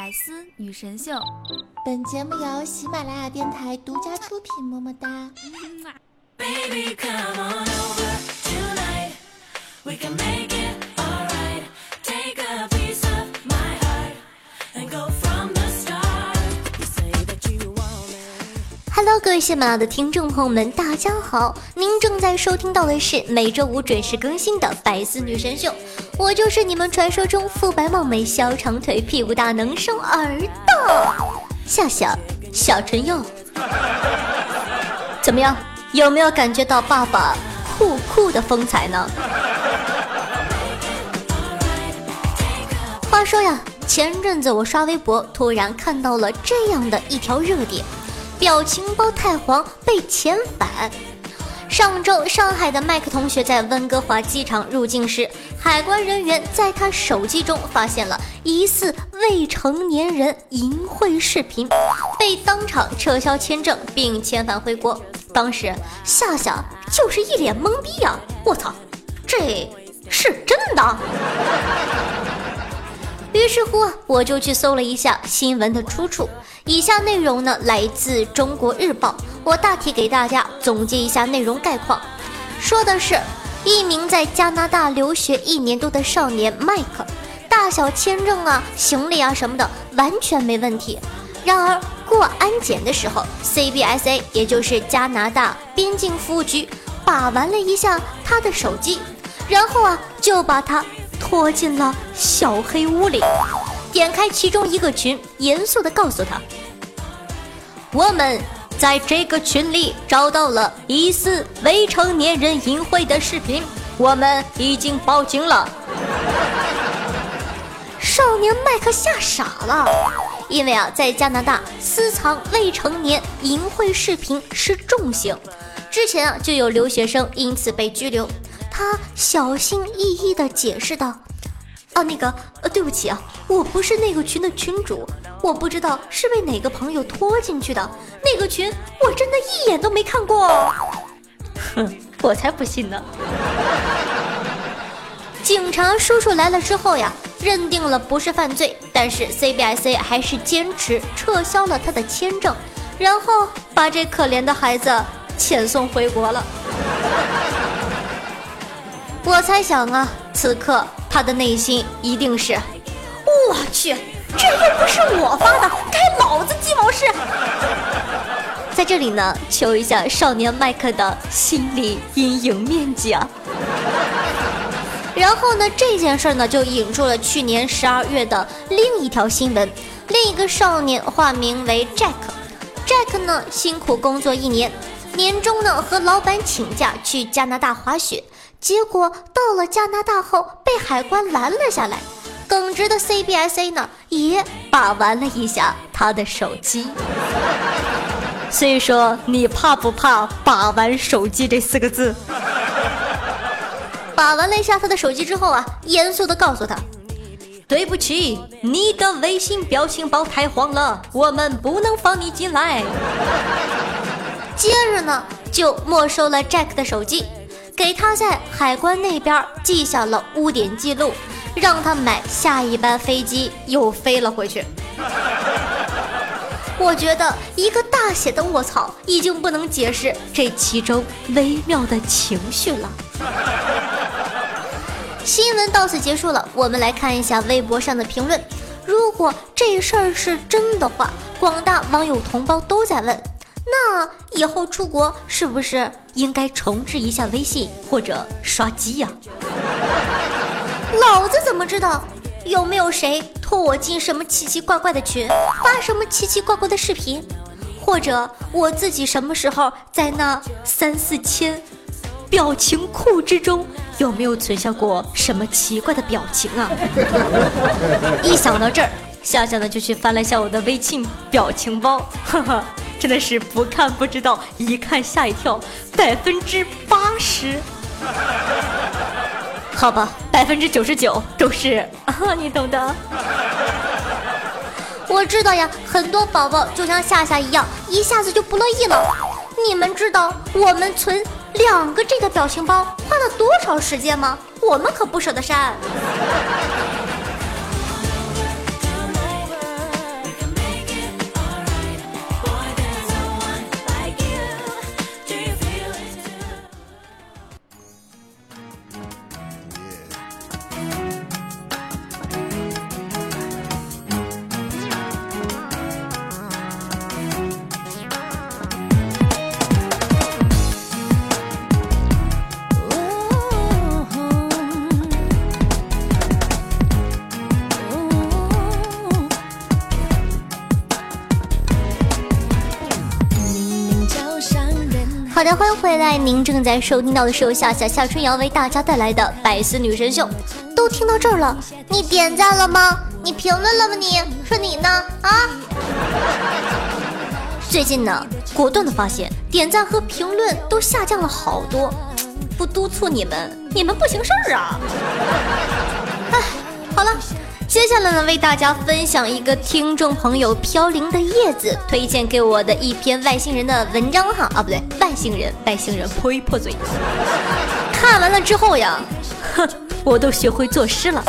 百思女神秀，本节目由喜马拉雅电台独家出品，么么哒。Hello，各位喜马拉雅的听众朋友们，大家好！您正在收听到的是每周五准时更新的《百思女神秀》，我就是你们传说中肤白貌美、小长腿、屁股大、能生儿的夏夏小陈哟。怎么样？有没有感觉到爸爸酷酷的风采呢？话说呀，前阵子我刷微博，突然看到了这样的一条热点。表情包太黄被遣返。上周，上海的麦克同学在温哥华机场入境时，海关人员在他手机中发现了疑似未成年人淫秽视频，被当场撤销签证并遣返回国。当时夏夏就是一脸懵逼呀！我操，这是真的？于是乎，我就去搜了一下新闻的出处。以下内容呢，来自《中国日报》。我大体给大家总结一下内容概况，说的是一名在加拿大留学一年多的少年麦克，大小签证啊、行李啊什么的完全没问题。然而过安检的时候，CBSA 也就是加拿大边境服务局把玩了一下他的手机，然后啊就把他拖进了小黑屋里。点开其中一个群，严肃地告诉他：“我们在这个群里找到了疑似未成年人淫秽的视频，我们已经报警了。”少年麦克吓傻了，因为啊，在加拿大私藏未成年淫秽视频是重刑，之前啊就有留学生因此被拘留。他小心翼翼地解释道。啊，那个，呃，对不起啊，我不是那个群的群主，我不知道是被哪个朋友拖进去的。那个群我真的一眼都没看过。哼，我才不信呢。警察叔叔来了之后呀，认定了不是犯罪，但是 CBIC 还是坚持撤销了他的签证，然后把这可怜的孩子遣送回国了。我猜想啊，此刻。他的内心一定是，我去，这又不是我发的，该老子鸡毛事！在这里呢，求一下少年麦克的心理阴影面积啊！然后呢，这件事呢就引出了去年十二月的另一条新闻，另一个少年化名为 Jack，Jack 呢辛苦工作一年，年终呢和老板请假去加拿大滑雪。结果到了加拿大后被海关拦了下来，耿直的 CBSA 呢也把玩了一下他的手机。所以说你怕不怕“把玩手机”这四个字？把玩了一下他的手机之后啊，严肃的告诉他：“对不起，你的微信表情包太黄了，我们不能放你进来。”接着呢，就没收了 Jack 的手机。给他在海关那边记下了污点记录，让他买下一班飞机又飞了回去。我觉得一个大写的卧槽已经不能解释这其中微妙的情绪了。新闻到此结束了，我们来看一下微博上的评论。如果这事儿是真的话，广大网友同胞都在问。那以后出国是不是应该重置一下微信或者刷机呀？老子怎么知道有没有谁拖我进什么奇奇怪怪的群，发什么奇奇怪怪的视频，或者我自己什么时候在那三四千表情库之中有没有存下过什么奇怪的表情啊？一想到这儿，夏夏呢就去翻了一下我的微信表情包，呵呵。真的是不看不知道，一看吓一跳，百分之八十，好吧，百分之九十九都是啊，你懂的。我知道呀，很多宝宝就像夏夏一样，一下子就不乐意了。你们知道我们存两个这个表情包花了多少时间吗？我们可不舍得删。欢迎回来！您正在收听到的是由夏夏夏春瑶为大家带来的《百思女神秀》。都听到这儿了，你点赞了吗？你评论了吗？你说你呢？啊？最近呢，果断的发现点赞和评论都下降了好多，不督促你们，你们不行事儿啊！哎，好了。接下来呢，为大家分享一个听众朋友飘零的叶子推荐给我的一篇外星人的文章哈啊，不对，外星人，外星人呸破嘴。看完了之后呀，哼，我都学会作诗了。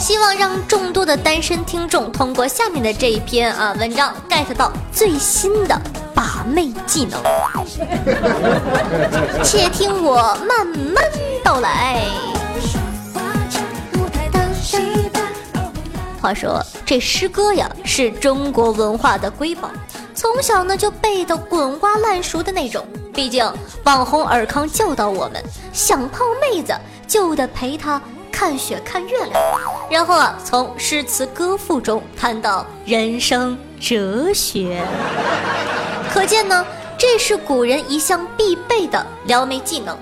希望让众多的单身听众通过下面的这一篇啊文章 get 到最新的把妹技能。且听我慢慢道来。话说这诗歌呀，是中国文化的瑰宝，从小呢就背得滚瓜烂熟的那种。毕竟网红尔康教导我们，想泡妹子就得陪她看雪看月亮。然后啊，从诗词歌赋中谈到人生哲学，可见呢，这是古人一项必备的撩妹技能，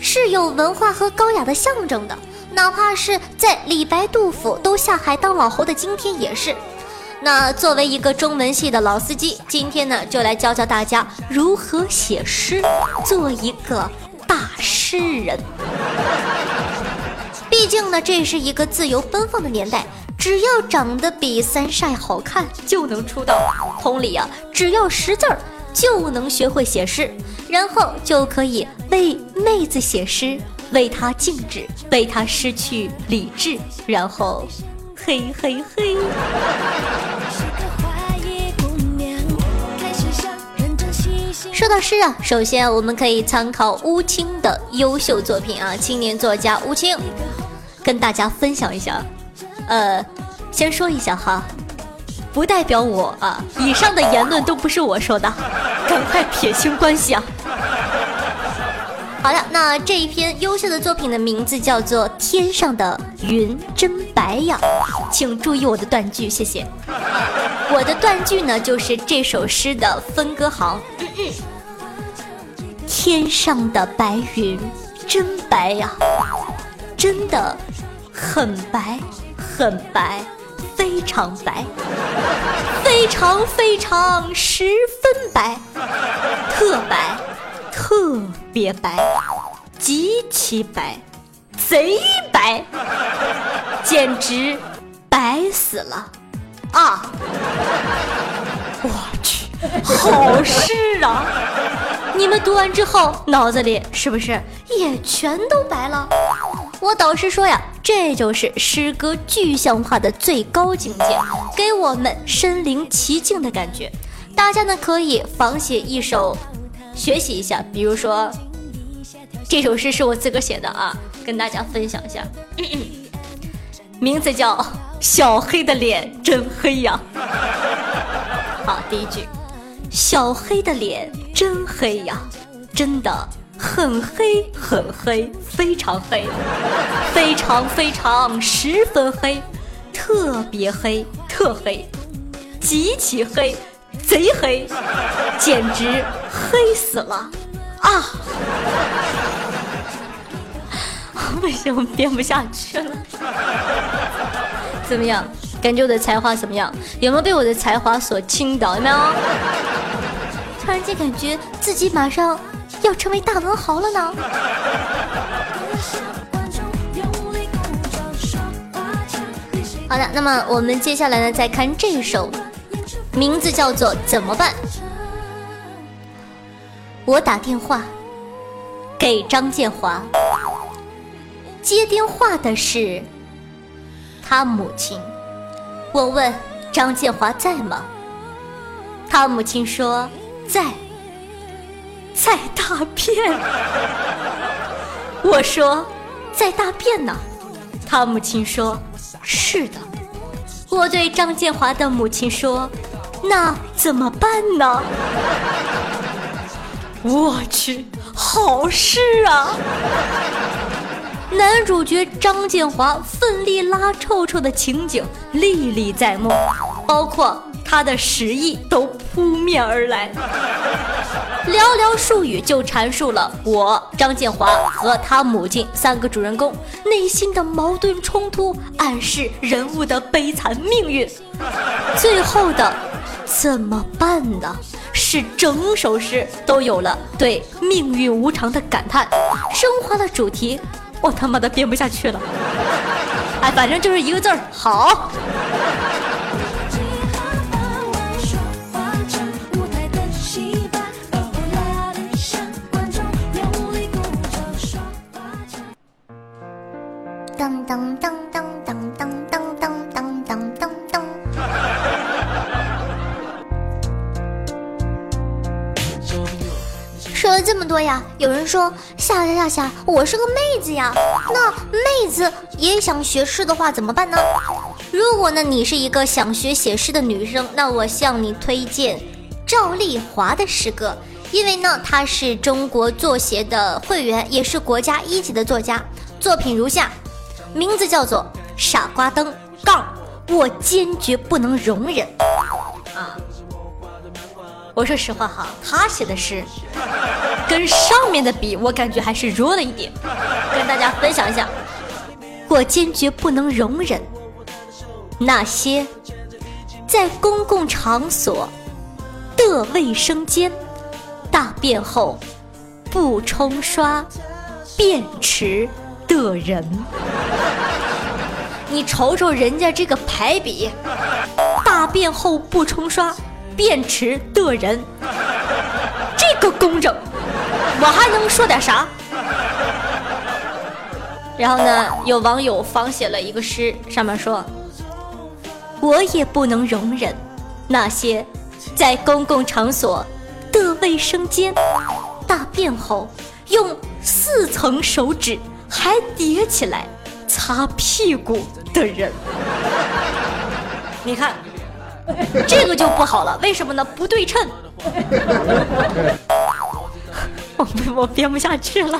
是有文化和高雅的象征的。哪怕是在李白、杜甫都下海当老侯的今天也是。那作为一个中文系的老司机，今天呢就来教教大家如何写诗，做一个大诗人。毕竟呢，这是一个自由奔放的年代，只要长得比三晒好看就能出道。同理啊，只要识字儿就能学会写诗，然后就可以为妹子写诗。为他静止，为他失去理智，然后，嘿嘿嘿。说到诗啊，首先我们可以参考乌青的优秀作品啊，青年作家乌青，跟大家分享一下。呃，先说一下哈，不代表我啊，以上的言论都不是我说的，赶快撇清关系啊。好的，那这一篇优秀的作品的名字叫做《天上的云真白呀》，请注意我的断句，谢谢。我的断句呢，就是这首诗的分割行。天上的白云真白呀，真的很白，很白，非常白，非常非常十分白。特别白，极其白，贼白，简直白死了啊！我去，好诗啊！你们读完之后，脑子里是不是也全都白了？我导师说呀，这就是诗歌具象化的最高境界，给我们身临其境的感觉。大家呢可以仿写一首。学习一下，比如说这首诗是我自个写的啊，跟大家分享一下，名字叫《小黑的脸真黑呀》。好，第一句，小黑的脸真黑呀，真的很黑很黑，非常黑，非常非常十分黑，特别黑，特黑，极其黑。贼黑，简直黑死了啊！不行，我编不下去了。怎么样？感觉我的才华怎么样？有没有被我的才华所倾倒？有没有？突然间感觉自己马上要成为大文豪了呢。好的，那么我们接下来呢，再看这首。名字叫做怎么办？我打电话给张建华，接电话的是他母亲。我问张建华在吗？他母亲说在，在大便。我说在大便呢。他母亲说是的。我对张建华的母亲说。那怎么办呢？我去，好事啊！男主角张建华奋力拉臭臭的情景历历在目，包括他的十亿都扑面而来。寥寥数语就阐述了我张建华和他母亲三个主人公内心的矛盾冲突，暗示人物的悲惨命运。最后的怎么办呢？是整首诗都有了对命运无常的感叹，升华的主题。我他妈的编不下去了，哎，反正就是一个字儿好。呀，有人说夏夏夏夏，我是个妹子呀，那妹子也想学诗的话怎么办呢？如果呢你是一个想学写诗的女生，那我向你推荐赵丽华的诗歌，因为呢她是中国作协的会员，也是国家一级的作家，作品如下，名字叫做《傻瓜灯》杠，我坚决不能容忍啊。我说实话哈，他写的诗跟上面的比，我感觉还是弱了一点。跟大家分享一下，我坚决不能容忍那些在公共场所的卫生间大便后不冲刷便池的人。你瞅瞅人家这个排比，大便后不冲刷。便池的人，这个工整，我还能说点啥？然后呢，有网友仿写了一个诗，上面说：“我也不能容忍那些在公共场所的卫生间大便后用四层手指还叠起来擦屁股的人。”你看。这个就不好了，为什么呢？不对称。我 我编不下去了。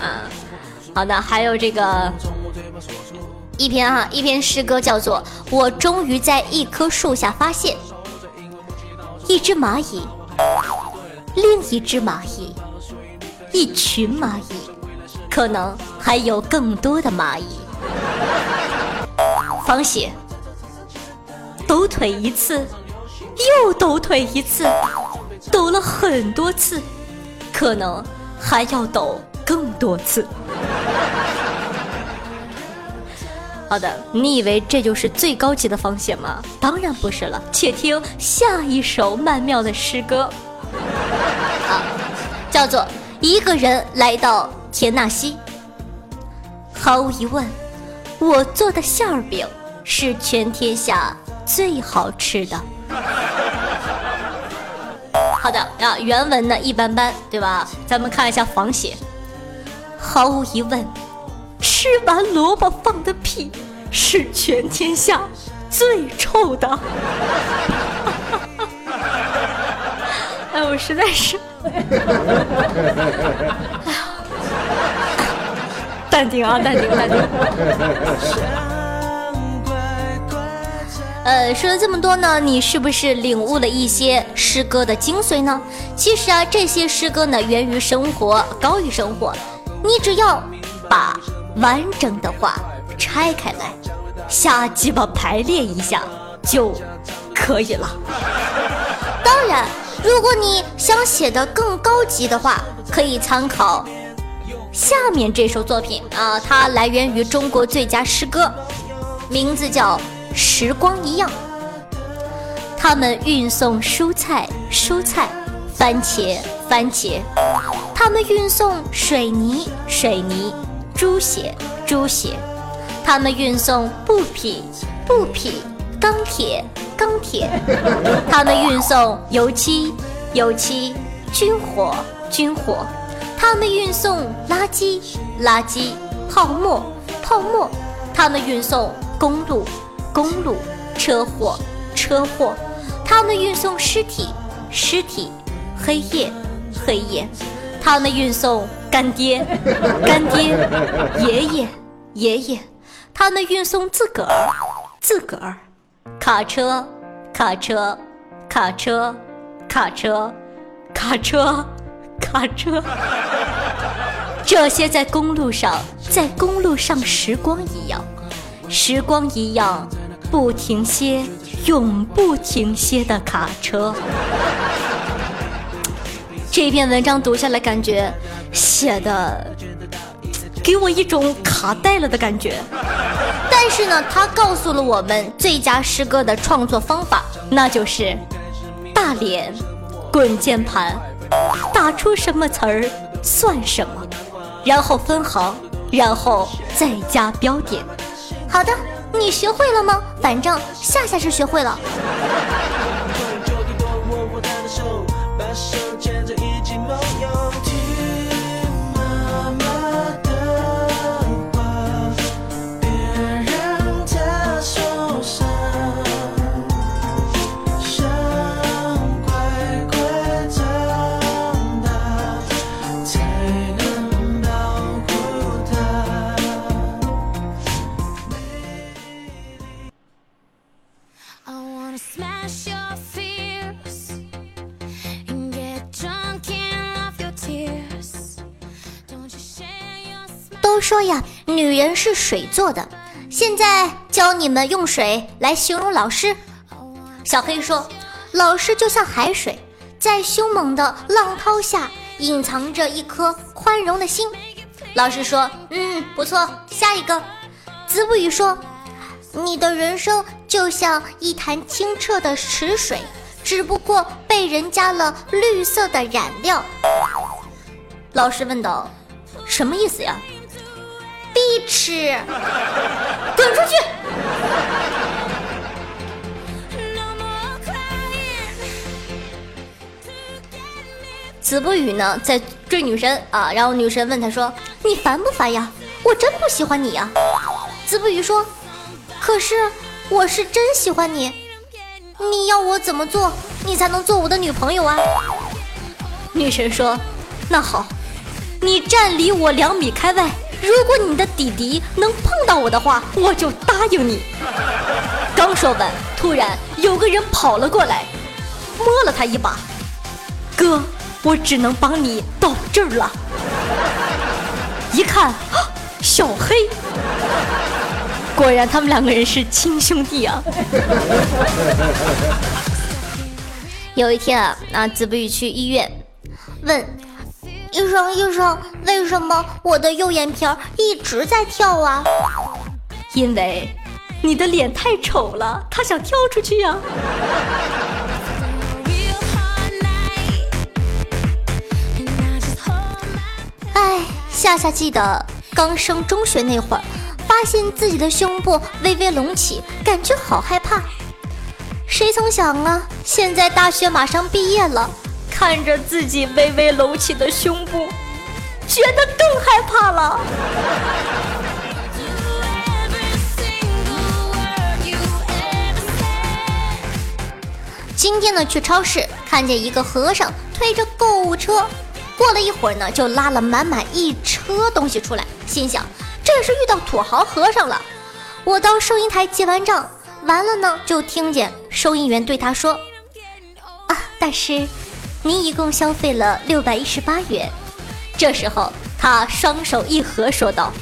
啊，好的，还有这个一篇哈，一篇诗歌叫做《我终于在一棵树下发现一只蚂蚁，另一只蚂蚁，一群蚂蚁，可能还有更多的蚂蚁。方写，抖腿一次，又抖腿一次，抖了很多次，可能还要抖更多次。好的，你以为这就是最高级的方写吗？当然不是了，且听下一首曼妙的诗歌，啊，叫做《一个人来到田纳西》，毫无疑问。我做的馅儿饼是全天下最好吃的。好的啊，原文呢一般般，对吧？咱们看一下仿写。毫无疑问，吃完萝卜放的屁是全天下最臭的。哎，我实在是。哎呀。淡定啊，淡定，淡定。呃，说了这么多呢，你是不是领悟了一些诗歌的精髓呢？其实啊，这些诗歌呢，源于生活，高于生活。你只要把完整的话拆开来，瞎鸡巴排列一下就可以了。当然，如果你想写的更高级的话，可以参考。下面这首作品啊，它来源于中国最佳诗歌，名字叫《时光一样》。他们运送蔬菜，蔬菜；番茄，番茄；他们运送水泥，水泥；猪血，猪血；他们运送布匹，布匹；钢铁，钢铁；他们运送油漆，油漆；军火，军火。他们运送垃圾，垃圾；泡沫，泡沫；他们运送公路，公路；车祸，车祸；他们运送尸体，尸体；黑夜，黑夜；他们运送干爹，干爹；爷爷，爷爷；他们运送自个儿，自个儿；卡车，卡车，卡车，卡车，卡车，卡车。这些在公路上，在公路上时光一样，时光一样，不停歇，永不停歇的卡车。这篇文章读下来，感觉写的给我一种卡带了的感觉。但是呢，他告诉了我们最佳诗歌的创作方法，那就是大脸滚键盘，打出什么词儿算什么，然后分行，然后再加标点。好的，你学会了吗？反正夏夏是学会了。呀，女人是水做的。现在教你们用水来形容老师。小黑说，老师就像海水，在凶猛的浪涛下隐藏着一颗宽容的心。老师说，嗯，不错，下一个。子不语说，你的人生就像一潭清澈的池水，只不过被人加了绿色的染料。老师问道，什么意思呀？必吃，滚出去！子不语呢，在追女神啊，然后女神问他说：“你烦不烦呀？我真不喜欢你呀。”子不语说：“可是我是真喜欢你，你要我怎么做，你才能做我的女朋友啊？”女神说：“那好，你站离我两米开外。”如果你的弟弟能碰到我的话，我就答应你。刚说完，突然有个人跑了过来，摸了他一把。哥，我只能帮你到这儿了。一看，小黑，果然他们两个人是亲兄弟啊。有一天啊，那子不语去医院，问。医生，医生，为什么我的右眼皮儿一直在跳啊？因为你的脸太丑了，他想跳出去呀。哎，夏夏记得刚升中学那会儿，发现自己的胸部微微隆起，感觉好害怕。谁曾想啊，现在大学马上毕业了。看着自己微微隆起的胸部，觉得更害怕了。今天呢，去超市看见一个和尚推着购物车，过了一会儿呢，就拉了满满一车东西出来，心想这是遇到土豪和尚了。我到收银台结完账，完了呢，就听见收银员对他说：“啊，大师。”您一共消费了六百一十八元。这时候，他双手一合，说道：“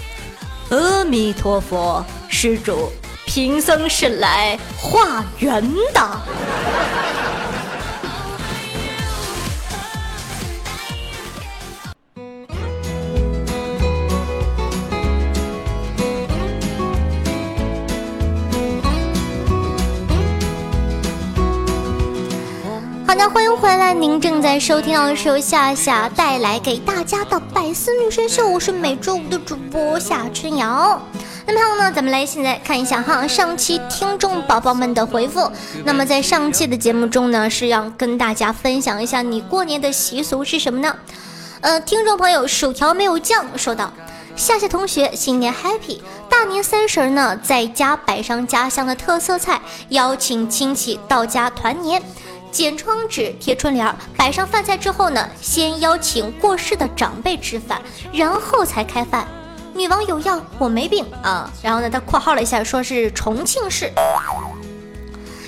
阿弥陀佛，施主，贫僧是来化缘的。”欢迎回来！您正在收听到的是由夏夏带来给大家的百思女神秀，我是每周五的主播夏春瑶。那么好呢，咱们来现在看一下哈，上期听众宝宝们的回复。那么在上期的节目中呢，是要跟大家分享一下你过年的习俗是什么呢？呃，听众朋友薯条没有酱说道：夏夏同学新年 happy，大年三十呢在家摆上家乡的特色菜，邀请亲戚到家团年。剪窗纸，贴春联，摆上饭菜之后呢，先邀请过世的长辈吃饭，然后才开饭。女王有药，我没病啊。然后呢，他括号了一下，说是重庆市。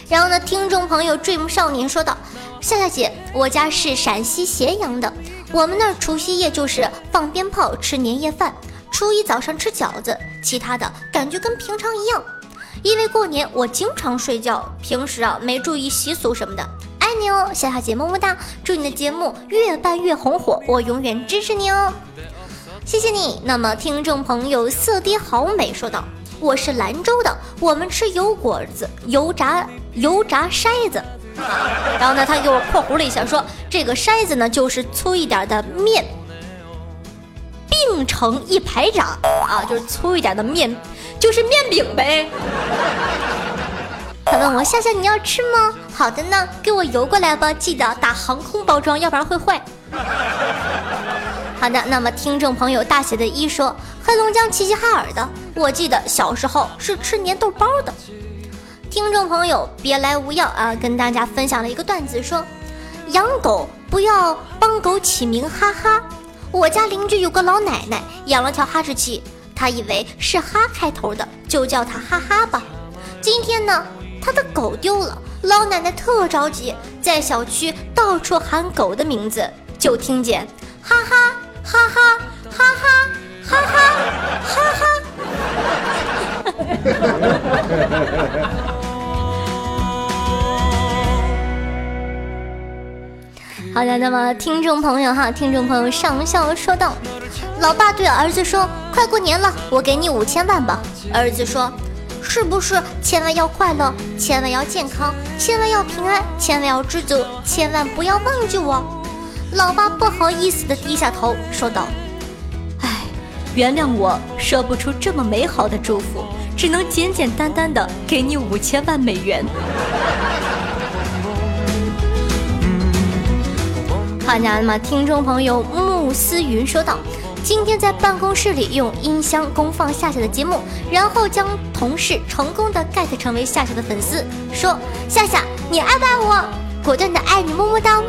然后呢，听众朋友 dream 少年说道：“夏夏姐，我家是陕西咸阳的，我们那儿除夕夜就是放鞭炮、吃年夜饭，初一早上吃饺子，其他的感觉跟平常一样。因为过年我经常睡觉，平时啊没注意习俗什么的。爱你哦，夏夏姐么么哒！祝你的节目越办越红火，我永远支持你哦，谢谢你。那么听众朋友色爹好美说道。”我是兰州的，我们吃油果子、油炸、油炸筛子。然后呢，他给我括弧了一下，说这个筛子呢就是粗一点的面，并成一排长啊，就是粗一点的面，就是面饼呗。问我夏夏你要吃吗？好的呢，给我邮过来吧，记得打航空包装，要不然会坏。好的，那么听众朋友大写的一说，黑龙江齐齐哈尔的，我记得小时候是吃粘豆包的。听众朋友别来无恙啊，跟大家分享了一个段子，说养狗不要帮狗起名哈哈。我家邻居有个老奶奶养了条哈士奇，她以为是哈开头的，就叫它哈哈吧。今天呢，她的狗丢了，老奶奶特着急，在小区到处喊狗的名字，就听见哈哈。哈哈哈哈哈哈哈哈！好的，那么听众朋友哈，听众朋友上校说道：“老爸对儿子说，快过年了，我给你五千万吧。”儿子说：“是不是千万要快乐，千万要健康，千万要平安，千万要知足，千万不要忘记我？”老爸不好意思的低下头说道：“哎，原谅我说不出这么美好的祝福，只能简简单单的给你五千万美元。”好家伙，听众朋友慕思云说道：“今天在办公室里用音箱公放夏夏的节目，然后将同事成功的 get 成为夏夏的粉丝，说夏夏你爱不爱我？果断的爱你，么么哒。”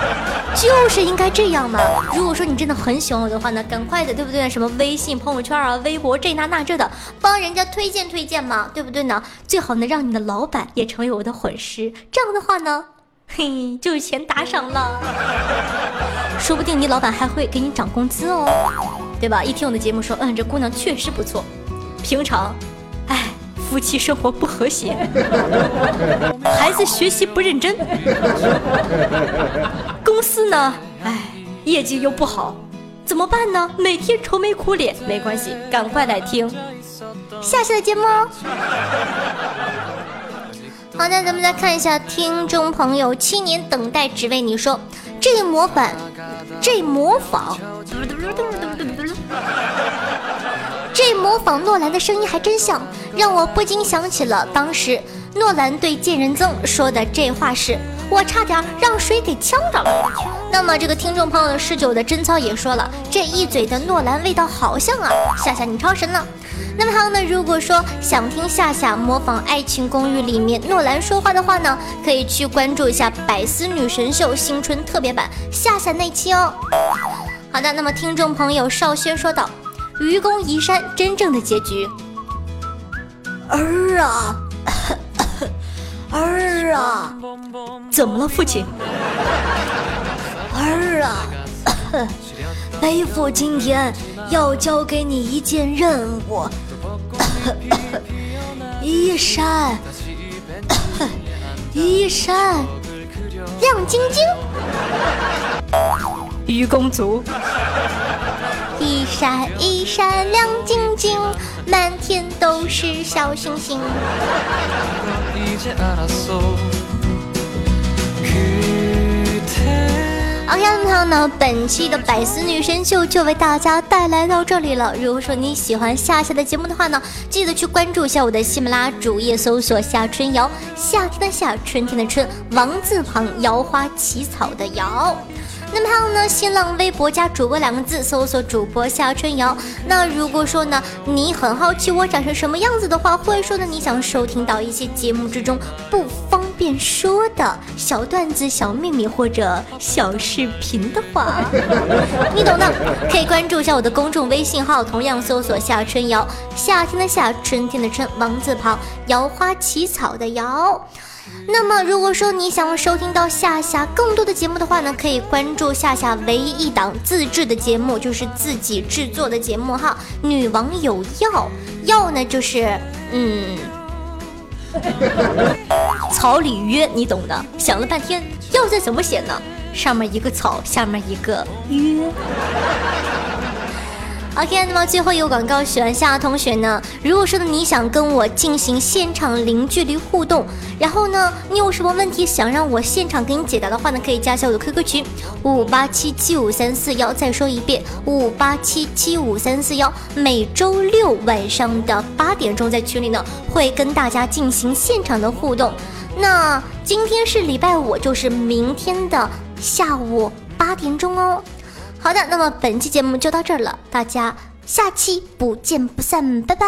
就是应该这样嘛！如果说你真的很喜欢我的话呢，赶快的，对不对？什么微信朋友圈啊、微博这那那这的，帮人家推荐推荐嘛，对不对呢？最好能让你的老板也成为我的粉丝，这样的话呢，嘿，就有钱打赏了。说不定你老板还会给你涨工资哦，对吧？一听我的节目说，嗯，这姑娘确实不错，平常，哎。夫妻生活不和谐，孩子学习不认真，公司呢，哎，业绩又不好，怎么办呢？每天愁眉苦脸，没关系，赶快来听下期的节目哦。好的，咱们再看一下听众朋友，七年等待只为你说，这模板，这模仿。这模仿诺兰的声音还真像，让我不禁想起了当时诺兰对贱人曾说的这话时：“我差点让水给呛着了。”那么这个听众朋友的十九的贞操也说了，这一嘴的诺兰味道好像啊，夏夏你超神了。那么还有呢，如果说想听夏夏模仿《爱情公寓》里面诺兰说话的话呢，可以去关注一下《百思女神秀》新春特别版夏夏那期哦。好的，那么听众朋友少轩说道。愚公移山真正的结局。儿啊，儿啊，怎么了，父亲？儿啊，背父今天要交给你一件任务。移山，移山，亮晶晶。愚公族。一闪一闪亮晶晶，满天都是小星星。OK，那么呢，本期的百思女神秀就为大家带来到这里了。如果说你喜欢夏夏的节目的话呢，记得去关注一下我的喜马拉雅主页，搜索夏春瑶，夏天的夏，春天的春，王字旁，瑶花起草的瑶。那么还有呢，新浪微博加主播两个字，搜索主播夏春瑶。那如果说呢，你很好奇我长成什么样子的话，或者说呢，你想收听到一些节目之中不方便说的小段子、小秘密或者小视频的话，你懂的，可以关注一下我的公众微信号，同样搜索夏春瑶，夏天的夏，春天的春，王字旁，摇花起草的摇。那么，如果说你想收听到夏夏更多的节目的话呢，可以关注夏夏唯一一档自制的节目，就是自己制作的节目哈。女王有药，药呢，就是嗯，草里约，你懂的。想了半天，要字怎么写呢？上面一个草，下面一个约。OK，那么最后一个广告，喜欢夏同学呢？如果说呢你想跟我进行现场零距离互动，然后呢你有什么问题想让我现场给你解答的话呢，可以加一下我的 QQ 群五八七七五三四幺。再说一遍五八七七五三四幺。每周六晚上的八点钟在群里呢会跟大家进行现场的互动。那今天是礼拜五，就是明天的下午八点钟哦。好的，那么本期节目就到这儿了，大家下期不见不散，拜拜。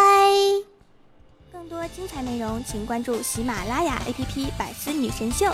更多精彩内容，请关注喜马拉雅 APP《百思女神秀》。